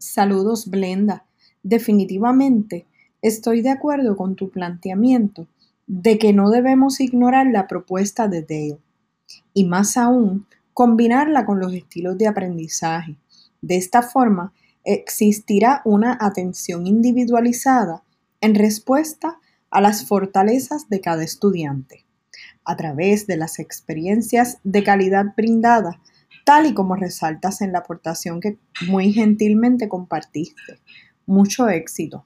Saludos, Blenda. Definitivamente estoy de acuerdo con tu planteamiento de que no debemos ignorar la propuesta de Dale y más aún combinarla con los estilos de aprendizaje. De esta forma, existirá una atención individualizada en respuesta a las fortalezas de cada estudiante, a través de las experiencias de calidad brindadas, tal y como resaltas en la aportación que muy gentilmente compartiste. Mucho éxito.